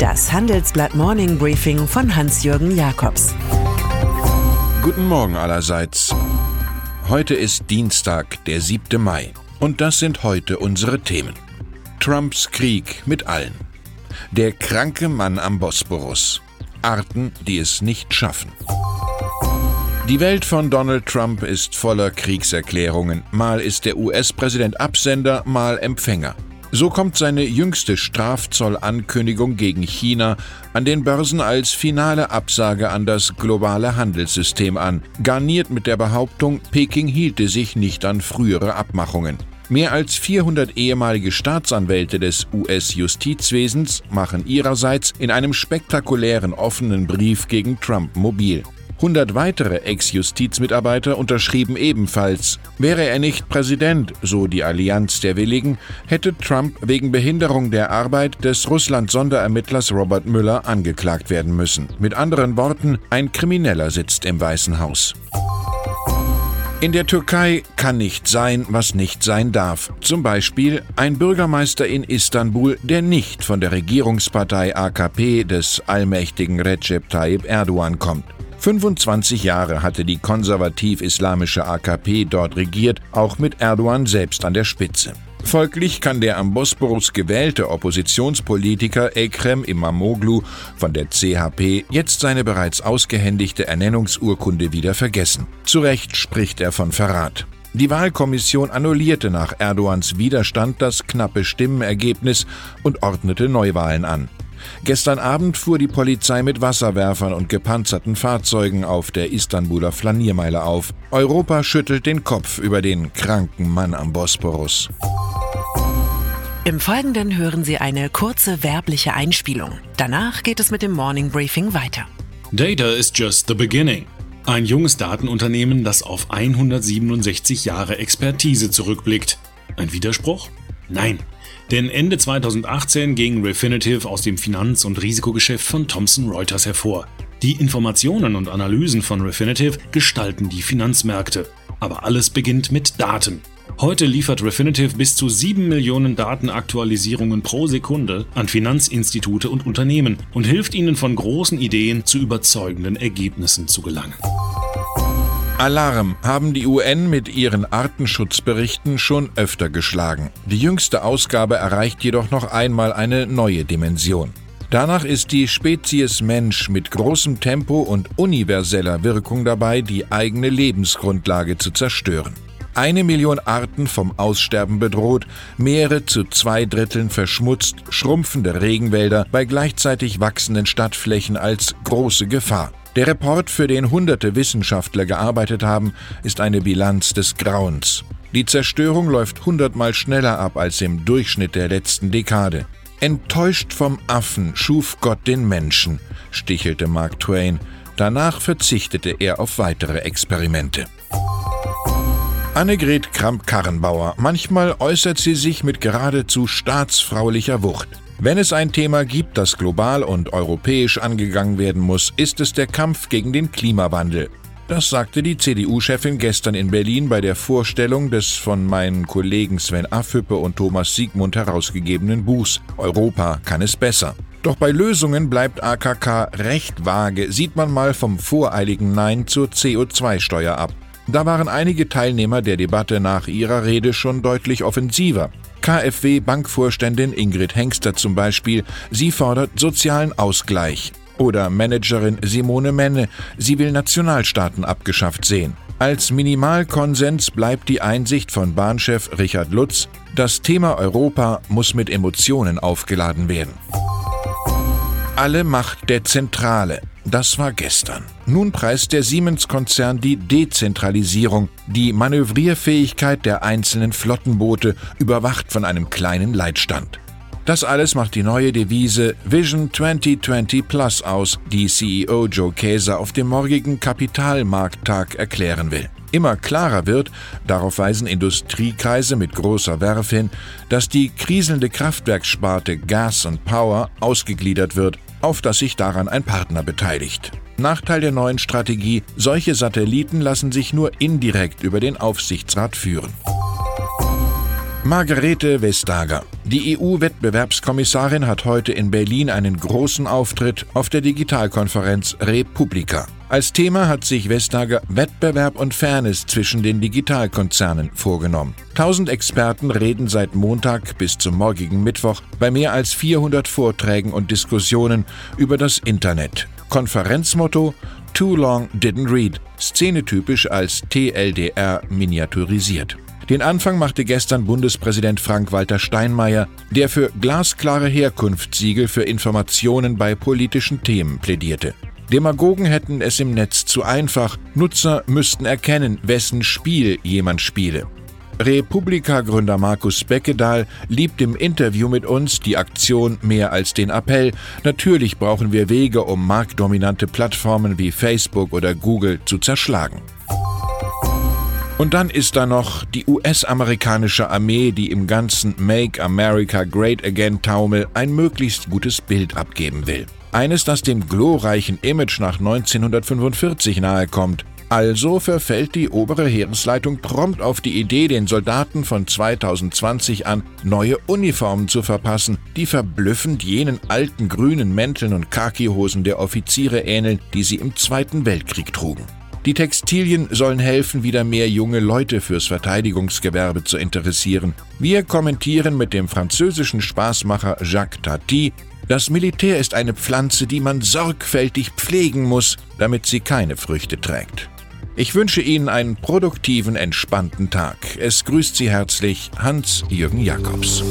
Das Handelsblatt Morning Briefing von Hans-Jürgen Jakobs. Guten Morgen allerseits. Heute ist Dienstag, der 7. Mai. Und das sind heute unsere Themen. Trumps Krieg mit allen. Der kranke Mann am Bosporus. Arten, die es nicht schaffen. Die Welt von Donald Trump ist voller Kriegserklärungen. Mal ist der US-Präsident Absender, mal Empfänger. So kommt seine jüngste Strafzollankündigung gegen China an den Börsen als finale Absage an das globale Handelssystem an, garniert mit der Behauptung, Peking hielte sich nicht an frühere Abmachungen. Mehr als 400 ehemalige Staatsanwälte des US-Justizwesens machen ihrerseits in einem spektakulären offenen Brief gegen Trump mobil. 100 weitere Ex-Justizmitarbeiter unterschrieben ebenfalls. Wäre er nicht Präsident, so die Allianz der Willigen, hätte Trump wegen Behinderung der Arbeit des Russland-Sonderermittlers Robert Müller angeklagt werden müssen. Mit anderen Worten, ein Krimineller sitzt im Weißen Haus. In der Türkei kann nicht sein, was nicht sein darf. Zum Beispiel ein Bürgermeister in Istanbul, der nicht von der Regierungspartei AKP des allmächtigen Recep Tayyip Erdogan kommt. 25 Jahre hatte die konservativ-islamische AKP dort regiert, auch mit Erdogan selbst an der Spitze. Folglich kann der am Bosporus gewählte Oppositionspolitiker Ekrem Imamoglu von der CHP jetzt seine bereits ausgehändigte Ernennungsurkunde wieder vergessen. Zu Recht spricht er von Verrat. Die Wahlkommission annullierte nach Erdogans Widerstand das knappe Stimmenergebnis und ordnete Neuwahlen an. Gestern Abend fuhr die Polizei mit Wasserwerfern und gepanzerten Fahrzeugen auf der Istanbuler Flaniermeile auf. Europa schüttelt den Kopf über den kranken Mann am Bosporus. Im Folgenden hören Sie eine kurze werbliche Einspielung. Danach geht es mit dem Morning Briefing weiter. Data is just the beginning. Ein junges Datenunternehmen, das auf 167 Jahre Expertise zurückblickt. Ein Widerspruch? Nein. Denn Ende 2018 ging Refinitiv aus dem Finanz- und Risikogeschäft von Thomson Reuters hervor. Die Informationen und Analysen von Refinitiv gestalten die Finanzmärkte. Aber alles beginnt mit Daten. Heute liefert Refinitiv bis zu 7 Millionen Datenaktualisierungen pro Sekunde an Finanzinstitute und Unternehmen und hilft ihnen von großen Ideen zu überzeugenden Ergebnissen zu gelangen. Alarm haben die UN mit ihren Artenschutzberichten schon öfter geschlagen. Die jüngste Ausgabe erreicht jedoch noch einmal eine neue Dimension. Danach ist die Spezies Mensch mit großem Tempo und universeller Wirkung dabei, die eigene Lebensgrundlage zu zerstören. Eine Million Arten vom Aussterben bedroht, Meere zu zwei Dritteln verschmutzt, schrumpfende Regenwälder bei gleichzeitig wachsenden Stadtflächen als große Gefahr. Der Report, für den hunderte Wissenschaftler gearbeitet haben, ist eine Bilanz des Grauens. Die Zerstörung läuft hundertmal schneller ab als im Durchschnitt der letzten Dekade. Enttäuscht vom Affen schuf Gott den Menschen, stichelte Mark Twain. Danach verzichtete er auf weitere Experimente. Annegret Kramp-Karrenbauer. Manchmal äußert sie sich mit geradezu staatsfraulicher Wucht. Wenn es ein Thema gibt, das global und europäisch angegangen werden muss, ist es der Kampf gegen den Klimawandel. Das sagte die CDU-Chefin gestern in Berlin bei der Vorstellung des von meinen Kollegen Sven Affüppe und Thomas Siegmund herausgegebenen Buchs Europa kann es besser. Doch bei Lösungen bleibt AKK recht vage, sieht man mal vom voreiligen Nein zur CO2-Steuer ab. Da waren einige Teilnehmer der Debatte nach ihrer Rede schon deutlich offensiver. KfW-Bankvorständin Ingrid Hengster zum Beispiel, sie fordert sozialen Ausgleich. Oder Managerin Simone Menne, sie will Nationalstaaten abgeschafft sehen. Als Minimalkonsens bleibt die Einsicht von Bahnchef Richard Lutz, das Thema Europa muss mit Emotionen aufgeladen werden. Alle Macht der Zentrale. Das war gestern. Nun preist der Siemens-Konzern die Dezentralisierung, die Manövrierfähigkeit der einzelnen Flottenboote, überwacht von einem kleinen Leitstand. Das alles macht die neue Devise Vision 2020 Plus aus, die CEO Joe Käser auf dem morgigen Kapitalmarkttag erklären will. Immer klarer wird, darauf weisen Industriekreise mit großer Werf hin, dass die kriselnde Kraftwerkssparte Gas und Power ausgegliedert wird, auf das sich daran ein Partner beteiligt. Nachteil der neuen Strategie, solche Satelliten lassen sich nur indirekt über den Aufsichtsrat führen. Margarete Vestager. Die EU-Wettbewerbskommissarin hat heute in Berlin einen großen Auftritt auf der Digitalkonferenz Republika. Als Thema hat sich Vestager Wettbewerb und Fairness zwischen den Digitalkonzernen vorgenommen. Tausend Experten reden seit Montag bis zum morgigen Mittwoch bei mehr als 400 Vorträgen und Diskussionen über das Internet. Konferenzmotto Too Long Didn't Read, szenetypisch als TLDR miniaturisiert. Den Anfang machte gestern Bundespräsident Frank-Walter Steinmeier, der für glasklare Herkunftssiegel für Informationen bei politischen Themen plädierte. Demagogen hätten es im Netz zu einfach, Nutzer müssten erkennen, wessen Spiel jemand spiele. Republika-Gründer Markus Beckedahl liebt im Interview mit uns die Aktion mehr als den Appell. Natürlich brauchen wir Wege, um marktdominante Plattformen wie Facebook oder Google zu zerschlagen. Und dann ist da noch die US-amerikanische Armee, die im ganzen Make America Great Again Taumel ein möglichst gutes Bild abgeben will. Eines, das dem glorreichen Image nach 1945 nahekommt. Also verfällt die obere Heeresleitung prompt auf die Idee, den Soldaten von 2020 an neue Uniformen zu verpassen, die verblüffend jenen alten grünen Mänteln und Khakihosen der Offiziere ähneln, die sie im Zweiten Weltkrieg trugen. Die Textilien sollen helfen, wieder mehr junge Leute fürs Verteidigungsgewerbe zu interessieren. Wir kommentieren mit dem französischen Spaßmacher Jacques Tati, das Militär ist eine Pflanze, die man sorgfältig pflegen muss, damit sie keine Früchte trägt. Ich wünsche Ihnen einen produktiven, entspannten Tag. Es grüßt Sie herzlich Hans-Jürgen Jakobs.